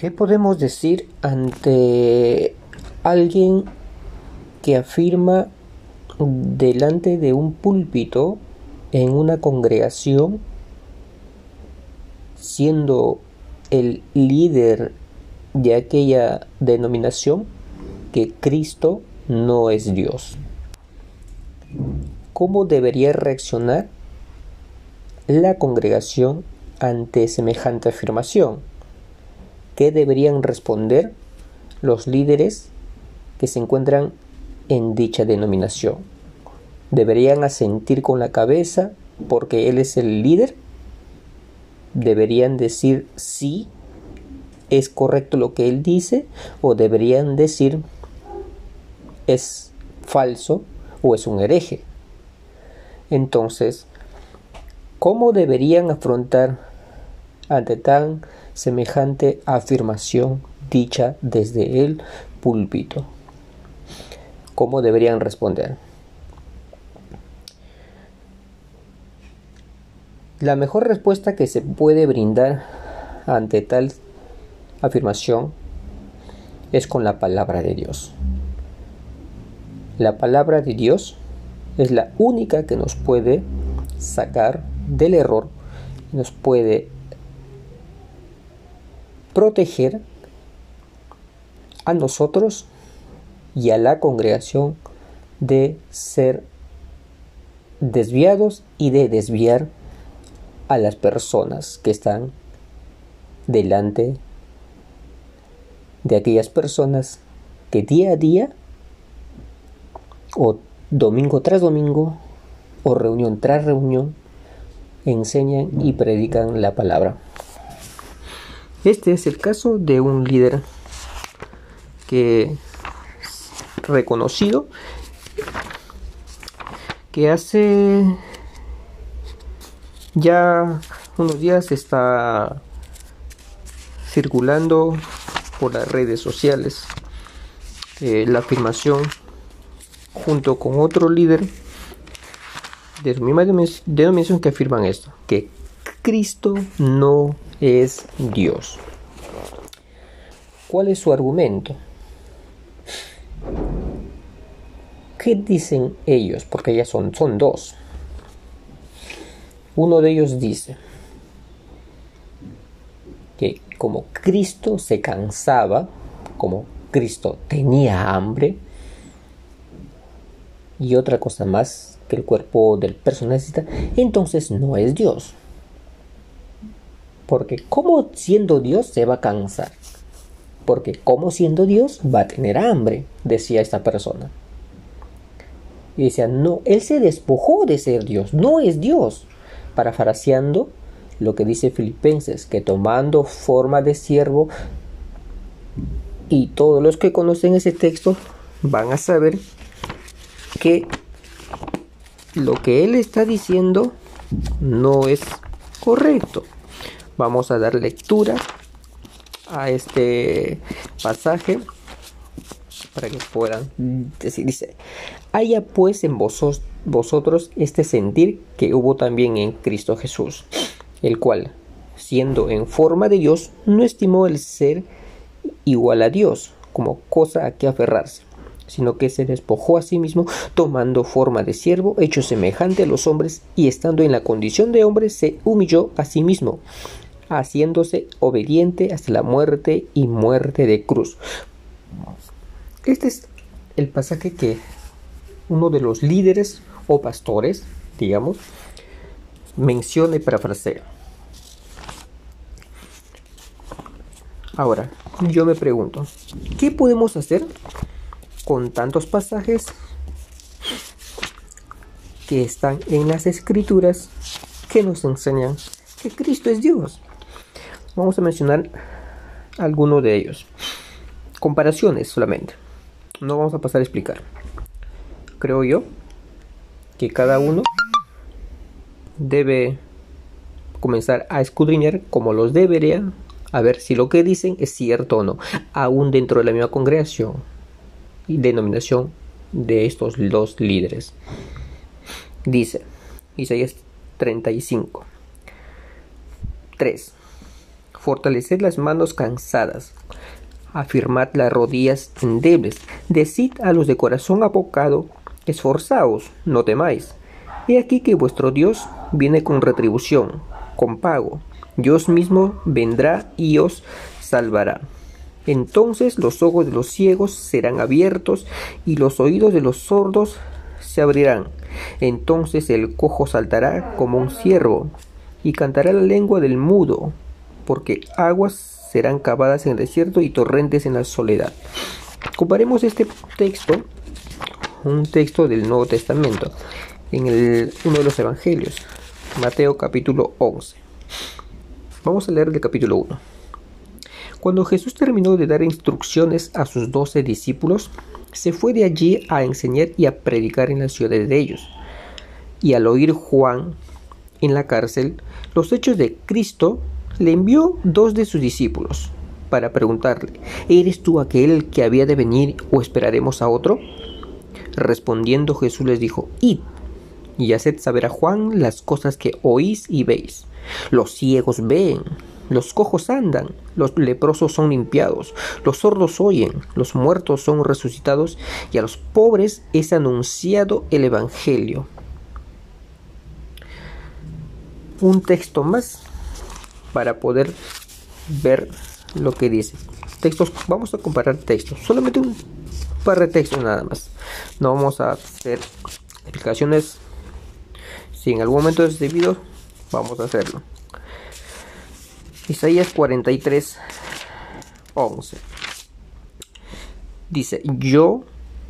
¿Qué podemos decir ante alguien que afirma delante de un púlpito en una congregación, siendo el líder de aquella denominación, que Cristo no es Dios? ¿Cómo debería reaccionar la congregación ante semejante afirmación? ¿Qué deberían responder los líderes que se encuentran en dicha denominación? ¿Deberían asentir con la cabeza porque él es el líder? ¿Deberían decir sí, es correcto lo que él dice? ¿O deberían decir es falso o es un hereje? Entonces, ¿cómo deberían afrontar ante tan semejante afirmación dicha desde el púlpito. ¿Cómo deberían responder? La mejor respuesta que se puede brindar ante tal afirmación es con la palabra de Dios. La palabra de Dios es la única que nos puede sacar del error, nos puede proteger a nosotros y a la congregación de ser desviados y de desviar a las personas que están delante de aquellas personas que día a día o domingo tras domingo o reunión tras reunión enseñan y predican la palabra. Este es el caso de un líder que reconocido que hace ya unos días está circulando por las redes sociales eh, la afirmación junto con otro líder de su misma denominación que afirman esto, que Cristo no es Dios. ¿Cuál es su argumento? ¿Qué dicen ellos? Porque ya son, son dos. Uno de ellos dice que como Cristo se cansaba, como Cristo tenía hambre, y otra cosa más que el cuerpo del personal necesita, entonces no es Dios. Porque como siendo Dios se va a cansar. Porque como siendo Dios va a tener hambre, decía esta persona. Y decía, no, él se despojó de ser Dios, no es Dios. Parafraseando lo que dice Filipenses, que tomando forma de siervo, y todos los que conocen ese texto van a saber que lo que él está diciendo no es correcto. Vamos a dar lectura a este pasaje para que puedan decir. Dice, haya pues en vosotros este sentir que hubo también en Cristo Jesús, el cual, siendo en forma de Dios, no estimó el ser igual a Dios como cosa a que aferrarse sino que se despojó a sí mismo, tomando forma de siervo, hecho semejante a los hombres, y estando en la condición de hombre, se humilló a sí mismo, haciéndose obediente hasta la muerte y muerte de cruz. Este es el pasaje que uno de los líderes o pastores, digamos, menciona y parafrasea. Ahora, yo me pregunto, ¿qué podemos hacer con tantos pasajes que están en las escrituras que nos enseñan que Cristo es Dios? Vamos a mencionar algunos de ellos. Comparaciones solamente. No vamos a pasar a explicar. Creo yo que cada uno debe comenzar a escudriñar como los debería, a ver si lo que dicen es cierto o no, aún dentro de la misma congregación y denominación de estos dos líderes. Dice Isaías 35. 3. Fortaleced las manos cansadas, afirmad las rodillas endebles, decid a los de corazón apocado, esforzaos, no temáis. He aquí que vuestro Dios viene con retribución, con pago. Dios mismo vendrá y os salvará. Entonces los ojos de los ciegos serán abiertos y los oídos de los sordos se abrirán. Entonces el cojo saltará como un ciervo y cantará la lengua del mudo, porque aguas serán cavadas en el desierto y torrentes en la soledad. Comparemos este texto, un texto del Nuevo Testamento, en uno de los Evangelios, Mateo capítulo 11. Vamos a leer el capítulo 1. Cuando Jesús terminó de dar instrucciones a sus doce discípulos, se fue de allí a enseñar y a predicar en las ciudades de ellos. Y al oír Juan en la cárcel los hechos de Cristo, le envió dos de sus discípulos para preguntarle, ¿eres tú aquel que había de venir o esperaremos a otro? Respondiendo Jesús les dijo, Id y haced saber a Juan las cosas que oís y veis. Los ciegos ven, los cojos andan, los leprosos son limpiados, los sordos oyen, los muertos son resucitados y a los pobres es anunciado el Evangelio. Un texto más para poder ver lo que dice. Textos, vamos a comparar textos, solamente un par de textos nada más. No vamos a hacer explicaciones. Si en algún momento es debido, vamos a hacerlo. Isaías 43, 11. Dice, yo,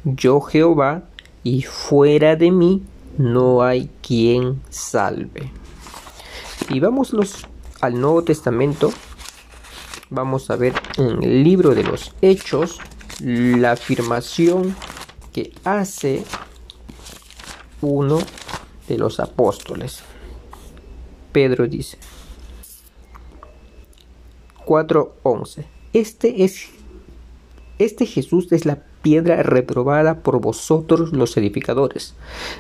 yo Jehová, y fuera de mí no hay quien salve. Y vamos los al Nuevo Testamento, vamos a ver en el libro de los Hechos la afirmación que hace uno de los apóstoles. Pedro dice 4:11. Este es este Jesús es la piedra reprobada por vosotros los edificadores,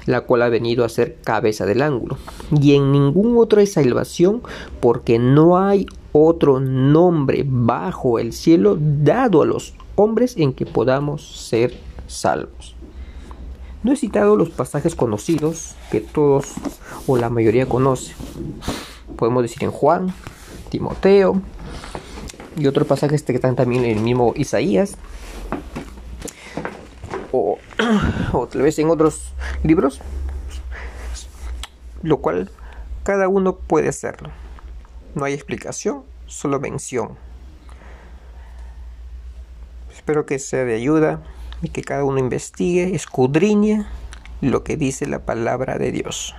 la cual ha venido a ser cabeza del ángulo. Y en ningún otro hay salvación, porque no hay otro nombre bajo el cielo dado a los hombres en que podamos ser salvos. No he citado los pasajes conocidos que todos o la mayoría conoce. Podemos decir en Juan, Timoteo y otros pasajes que están también en el mismo Isaías, o, tal vez en otros libros, lo cual cada uno puede hacerlo. No hay explicación, solo mención. Espero que sea de ayuda y que cada uno investigue, escudriñe lo que dice la palabra de Dios.